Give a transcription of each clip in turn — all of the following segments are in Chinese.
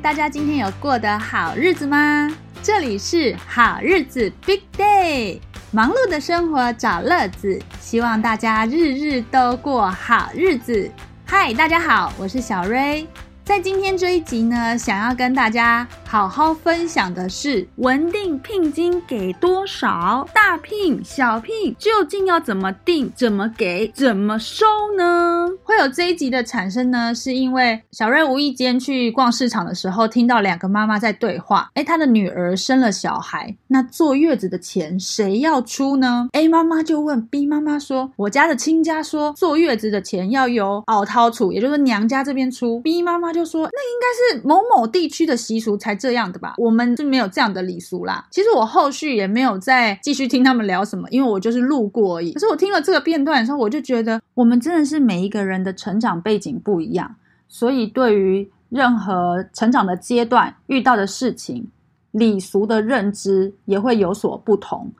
大家今天有过得好日子吗？这里是好日子 Big Day，忙碌的生活找乐子，希望大家日日都过好日子。嗨，大家好，我是小瑞。在今天这一集呢，想要跟大家好好分享的是，文定聘金给多少？大聘、小聘究竟要怎么定、怎么给、怎么收呢？会有这一集的产生呢，是因为小瑞无意间去逛市场的时候，听到两个妈妈在对话。哎，她的女儿生了小孩，那坐月子的钱谁要出呢？A 妈妈就问 B 妈妈说：“我家的亲家说坐月子的钱要由熬掏出，也就是娘家这边出。”B 妈妈就说：“那应该是某某地区的习俗才这样的吧？我们是没有这样的礼俗啦。”其实我后续也没有再继续听他们聊什么，因为我就是路过而已。可是我听了这个片段的时候，我就觉得我们真的是每一个人的成长背景不一样，所以对于任何成长的阶段遇到的事情，礼俗的认知也会有所不同。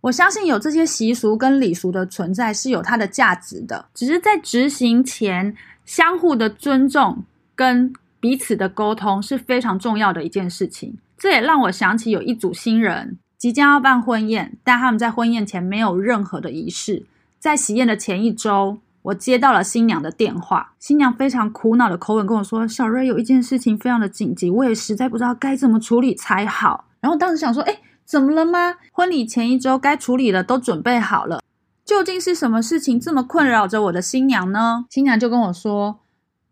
我相信有这些习俗跟礼俗的存在是有它的价值的，只是在执行前，相互的尊重跟彼此的沟通是非常重要的一件事情。这也让我想起有一组新人即将要办婚宴，但他们在婚宴前没有任何的仪式。在喜宴的前一周，我接到了新娘的电话，新娘非常苦恼的口吻跟我说：“小瑞有一件事情非常的紧急，我也实在不知道该怎么处理才好。”然后当时想说：“哎，怎么了吗？婚礼前一周该处理的都准备好了，究竟是什么事情这么困扰着我的新娘呢？”新娘就跟我说：“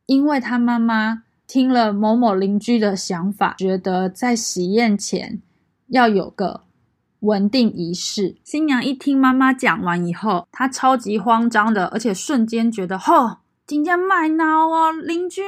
因为她妈妈听了某某邻居的想法，觉得在喜宴前要有个。”稳定仪式。新娘一听妈妈讲完以后，她超级慌张的，而且瞬间觉得，吼，今天卖闹哦，邻居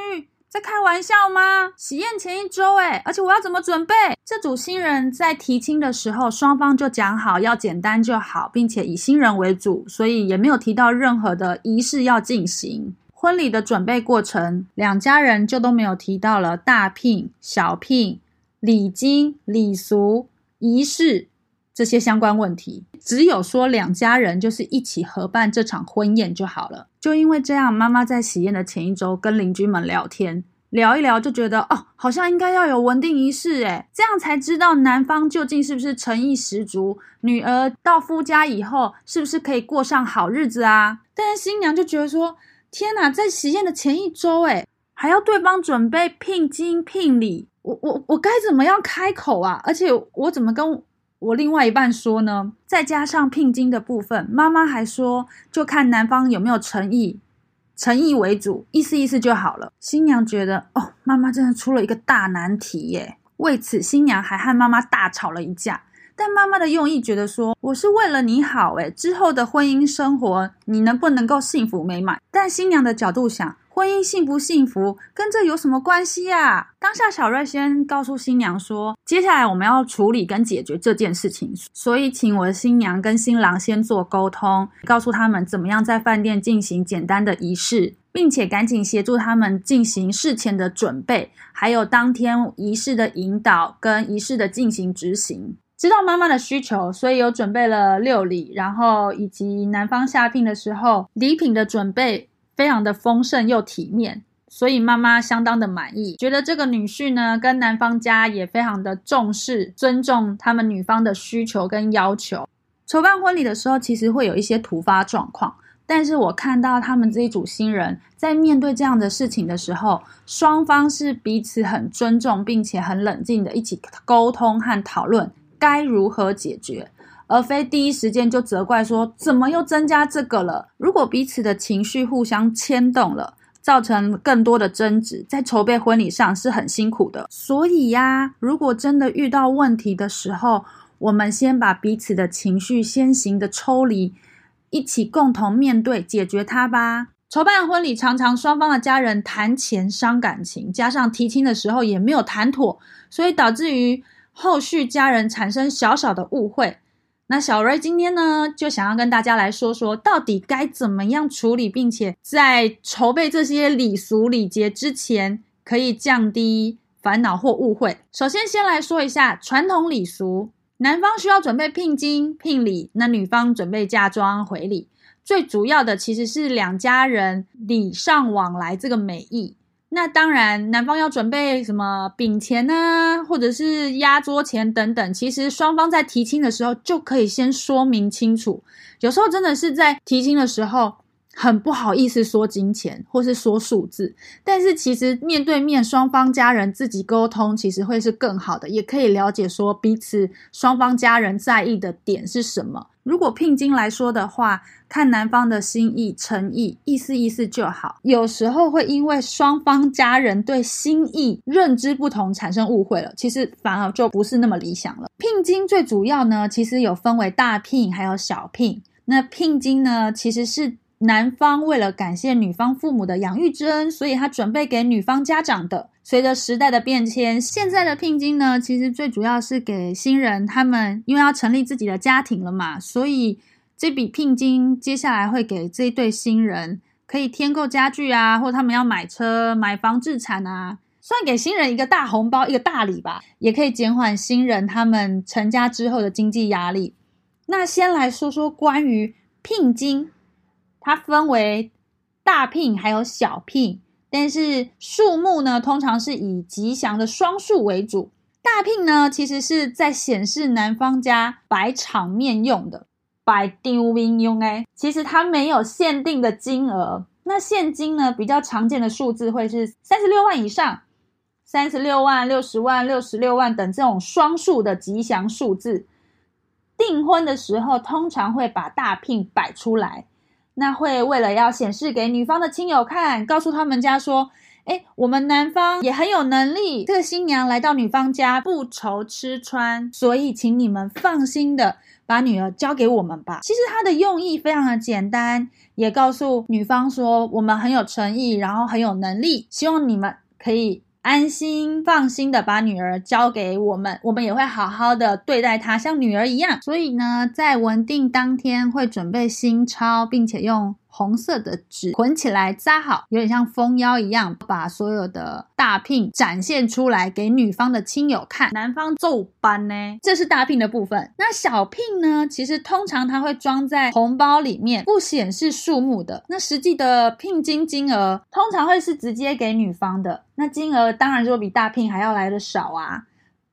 在开玩笑吗？喜宴前一周，诶而且我要怎么准备？这组新人在提亲的时候，双方就讲好要简单就好，并且以新人为主，所以也没有提到任何的仪式要进行。婚礼的准备过程，两家人就都没有提到了大聘、小聘、礼金、礼俗、仪式。这些相关问题，只有说两家人就是一起合办这场婚宴就好了。就因为这样，妈妈在喜宴的前一周跟邻居们聊天，聊一聊就觉得哦，好像应该要有文定仪式，诶这样才知道男方究竟是不是诚意十足，女儿到夫家以后是不是可以过上好日子啊？但是新娘就觉得说，天哪，在喜宴的前一周，诶还要对方准备聘金聘礼，我我我该怎么样开口啊？而且我怎么跟？我另外一半说呢，再加上聘金的部分，妈妈还说就看男方有没有诚意，诚意为主，意思意思就好了。新娘觉得哦，妈妈真的出了一个大难题耶。为此，新娘还和妈妈大吵了一架。但妈妈的用意觉得说，我是为了你好，诶之后的婚姻生活你能不能够幸福美满？但新娘的角度想。婚姻幸不幸福跟这有什么关系呀？当下小瑞先告诉新娘说，接下来我们要处理跟解决这件事情，所以请我的新娘跟新郎先做沟通，告诉他们怎么样在饭店进行简单的仪式，并且赶紧协助他们进行事前的准备，还有当天仪式的引导跟仪式的进行执行。知道妈妈的需求，所以有准备了六礼，然后以及男方下聘的时候礼品的准备。非常的丰盛又体面，所以妈妈相当的满意，觉得这个女婿呢跟男方家也非常的重视、尊重他们女方的需求跟要求。筹办婚礼的时候，其实会有一些突发状况，但是我看到他们这一组新人在面对这样的事情的时候，双方是彼此很尊重，并且很冷静的一起沟通和讨论该如何解决。而非第一时间就责怪说怎么又增加这个了？如果彼此的情绪互相牵动了，造成更多的争执，在筹备婚礼上是很辛苦的。所以呀，如果真的遇到问题的时候，我们先把彼此的情绪先行的抽离，一起共同面对解决它吧。筹办婚礼常常双方的家人谈钱伤感情，加上提亲的时候也没有谈妥，所以导致于后续家人产生小小的误会。那小瑞今天呢，就想要跟大家来说说，到底该怎么样处理，并且在筹备这些礼俗礼节之前，可以降低烦恼或误会。首先，先来说一下传统礼俗，男方需要准备聘金、聘礼，那女方准备嫁妆回礼。最主要的其实是两家人礼尚往来这个美意。那当然，男方要准备什么饼钱呢，或者是压桌钱等等，其实双方在提亲的时候就可以先说明清楚。有时候真的是在提亲的时候。很不好意思说金钱或是说数字，但是其实面对面双方家人自己沟通，其实会是更好的，也可以了解说彼此双方家人在意的点是什么。如果聘金来说的话，看男方的心意诚意，意思意思就好。有时候会因为双方家人对心意认知不同产生误会了，其实反而就不是那么理想了。聘金最主要呢，其实有分为大聘还有小聘。那聘金呢，其实是。男方为了感谢女方父母的养育之恩，所以他准备给女方家长的。随着时代的变迁，现在的聘金呢，其实最主要是给新人他们，因为要成立自己的家庭了嘛，所以这笔聘金接下来会给这一对新人可以添购家具啊，或他们要买车、买房置产啊，算给新人一个大红包、一个大礼吧，也可以减缓新人他们成家之后的经济压力。那先来说说关于聘金。它分为大聘还有小聘，但是数目呢，通常是以吉祥的双数为主。大聘呢，其实是在显示男方家摆场面用的，摆丢兵用哎。其实它没有限定的金额。那现金呢，比较常见的数字会是三十六万以上，三十六万、六十万、六十六万等这种双数的吉祥数字。订婚的时候，通常会把大聘摆出来。那会为了要显示给女方的亲友看，告诉他们家说：“哎，我们男方也很有能力，这个新娘来到女方家不愁吃穿，所以请你们放心的把女儿交给我们吧。”其实他的用意非常的简单，也告诉女方说：“我们很有诚意，然后很有能力，希望你们可以。”安心放心的把女儿交给我们，我们也会好好的对待她，像女儿一样。所以呢，在文定当天会准备新钞，并且用。红色的纸捆起来扎好，有点像封腰一样，把所有的大聘展现出来给女方的亲友看。男方奏班呢，这是大聘的部分。那小聘呢，其实通常它会装在红包里面，不显示数目的。那实际的聘金金额通常会是直接给女方的，那金额当然就比大聘还要来的少啊，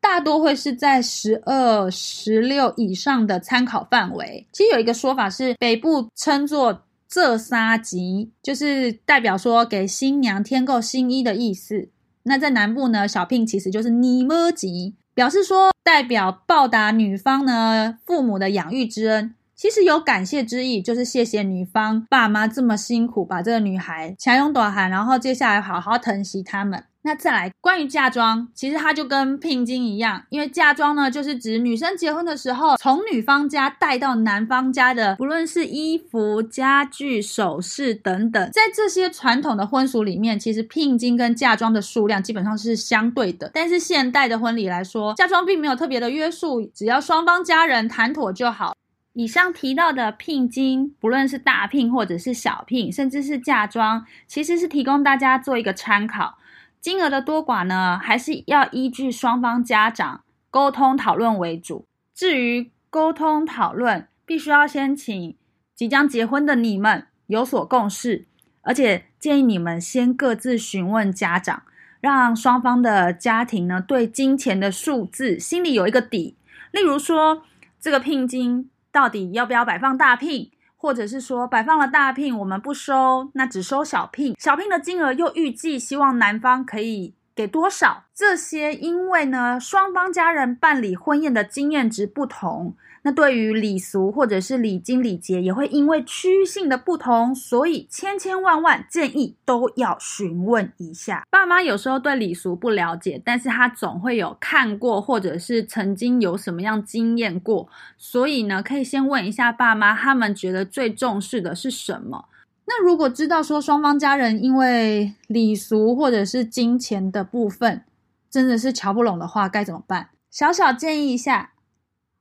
大多会是在十二、十六以上的参考范围。其实有一个说法是，北部称作。这杀吉就是代表说给新娘添购新衣的意思。那在南部呢，小聘其实就是尼么吉，表示说代表报答女方呢父母的养育之恩，其实有感谢之意，就是谢谢女方爸妈这么辛苦把这个女孩强拥短寒，然后接下来好好疼惜他们。那再来，关于嫁妆，其实它就跟聘金一样，因为嫁妆呢，就是指女生结婚的时候，从女方家带到男方家的，不论是衣服、家具、首饰等等，在这些传统的婚俗里面，其实聘金跟嫁妆的数量基本上是相对的。但是现代的婚礼来说，嫁妆并没有特别的约束，只要双方家人谈妥就好。以上提到的聘金，不论是大聘或者是小聘，甚至是嫁妆，其实是提供大家做一个参考。金额的多寡呢，还是要依据双方家长沟通讨论为主。至于沟通讨论，必须要先请即将结婚的你们有所共识，而且建议你们先各自询问家长，让双方的家庭呢对金钱的数字心里有一个底。例如说，这个聘金到底要不要摆放大聘？或者是说摆放了大聘，我们不收，那只收小聘。小聘的金额又预计希望男方可以给多少？这些因为呢，双方家人办理婚宴的经验值不同。那对于礼俗或者是礼金礼节，也会因为区域性的不同，所以千千万万建议都要询问一下。爸妈有时候对礼俗不了解，但是他总会有看过或者是曾经有什么样经验过，所以呢，可以先问一下爸妈，他们觉得最重视的是什么。那如果知道说双方家人因为礼俗或者是金钱的部分真的是瞧不拢的话，该怎么办？小小建议一下。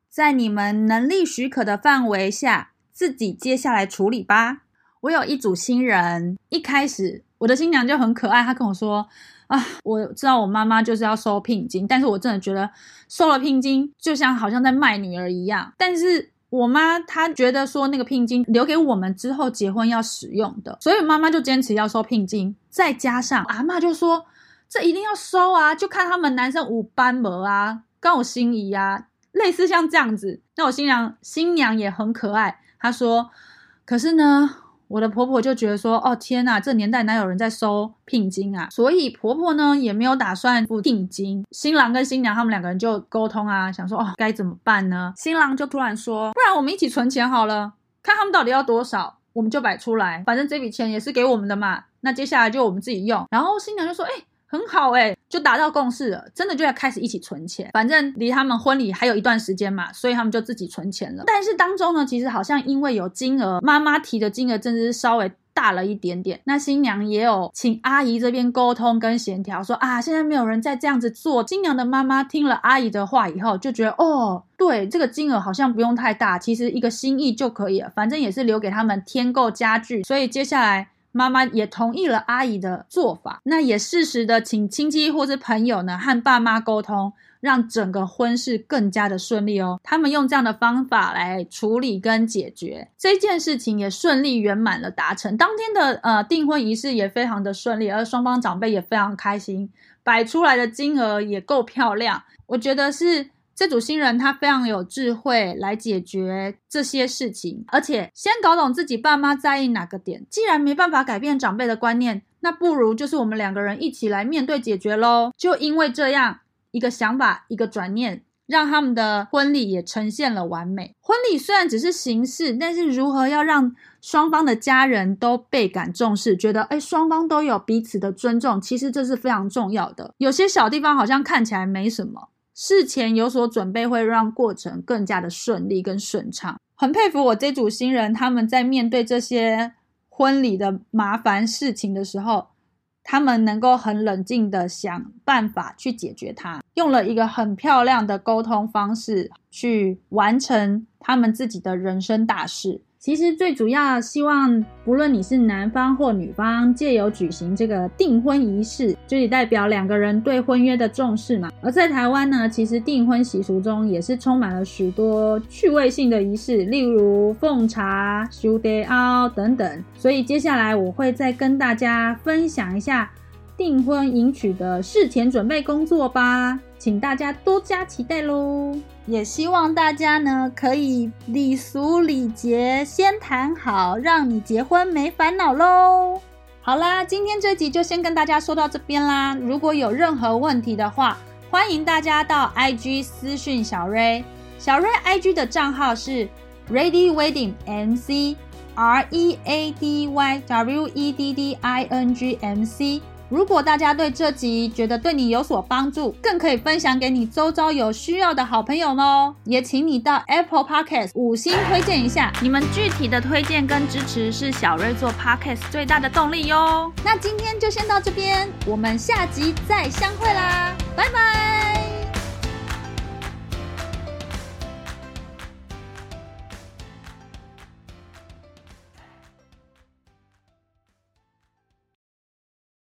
在你们能力许可的范围下，自己接下来处理吧。我有一组新人，一开始我的新娘就很可爱，她跟我说：“啊，我知道我妈妈就是要收聘金，但是我真的觉得收了聘金就像好像在卖女儿一样。但是我妈她觉得说那个聘金留给我们之后结婚要使用的，所以妈妈就坚持要收聘金。再加上阿妈就说这一定要收啊，就看他们男生五班门啊，刚我心仪啊，类似像这样子。那我新娘新娘也很可爱，她说，可是呢。我的婆婆就觉得说，哦天呐，这年代哪有人在收聘金啊？所以婆婆呢也没有打算付聘金。新郎跟新娘他们两个人就沟通啊，想说哦该怎么办呢？新郎就突然说，那我们一起存钱好了，看他们到底要多少，我们就摆出来，反正这笔钱也是给我们的嘛。那接下来就我们自己用。然后新娘就说，哎。很好哎，就达到共识了，真的就要开始一起存钱。反正离他们婚礼还有一段时间嘛，所以他们就自己存钱了。但是当中呢，其实好像因为有金额，妈妈提的金额真的是稍微大了一点点。那新娘也有请阿姨这边沟通跟协调，说啊，现在没有人再这样子做。新娘的妈妈听了阿姨的话以后，就觉得哦，对，这个金额好像不用太大，其实一个心意就可以了，反正也是留给他们添购家具。所以接下来。妈妈也同意了阿姨的做法，那也适时的请亲戚或是朋友呢和爸妈沟通，让整个婚事更加的顺利哦。他们用这样的方法来处理跟解决这件事情，也顺利圆满了达成。当天的呃订婚仪式也非常的顺利，而双方长辈也非常开心，摆出来的金额也够漂亮，我觉得是。这组新人他非常有智慧来解决这些事情，而且先搞懂自己爸妈在意哪个点。既然没办法改变长辈的观念，那不如就是我们两个人一起来面对解决喽。就因为这样一个想法，一个转念，让他们的婚礼也呈现了完美。婚礼虽然只是形式，但是如何要让双方的家人都倍感重视，觉得哎双方都有彼此的尊重，其实这是非常重要的。有些小地方好像看起来没什么。事前有所准备，会让过程更加的顺利跟顺畅。很佩服我这组新人，他们在面对这些婚礼的麻烦事情的时候，他们能够很冷静的想办法去解决它，用了一个很漂亮的沟通方式去完成他们自己的人生大事。其实最主要希望，不论你是男方或女方，借由举行这个订婚仪式，就也代表两个人对婚约的重视嘛。而在台湾呢，其实订婚习俗中也是充满了许多趣味性的仪式，例如奉茶、修德凹等等。所以接下来我会再跟大家分享一下订婚迎娶的事前准备工作吧，请大家多加期待喽。也希望大家呢可以礼俗礼节先谈好，让你结婚没烦恼喽。好啦，今天这集就先跟大家说到这边啦。如果有任何问题的话，欢迎大家到 IG 私讯小瑞。小瑞 IG 的账号是 Ready Wedding MC，R E A D Y W E D D I N G M C。如果大家对这集觉得对你有所帮助，更可以分享给你周遭有需要的好朋友哦。也请你到 Apple Podcast 五星推荐一下，你们具体的推荐跟支持是小瑞做 Podcast 最大的动力哟。那今天就先到这边，我们下集再相会啦，拜拜。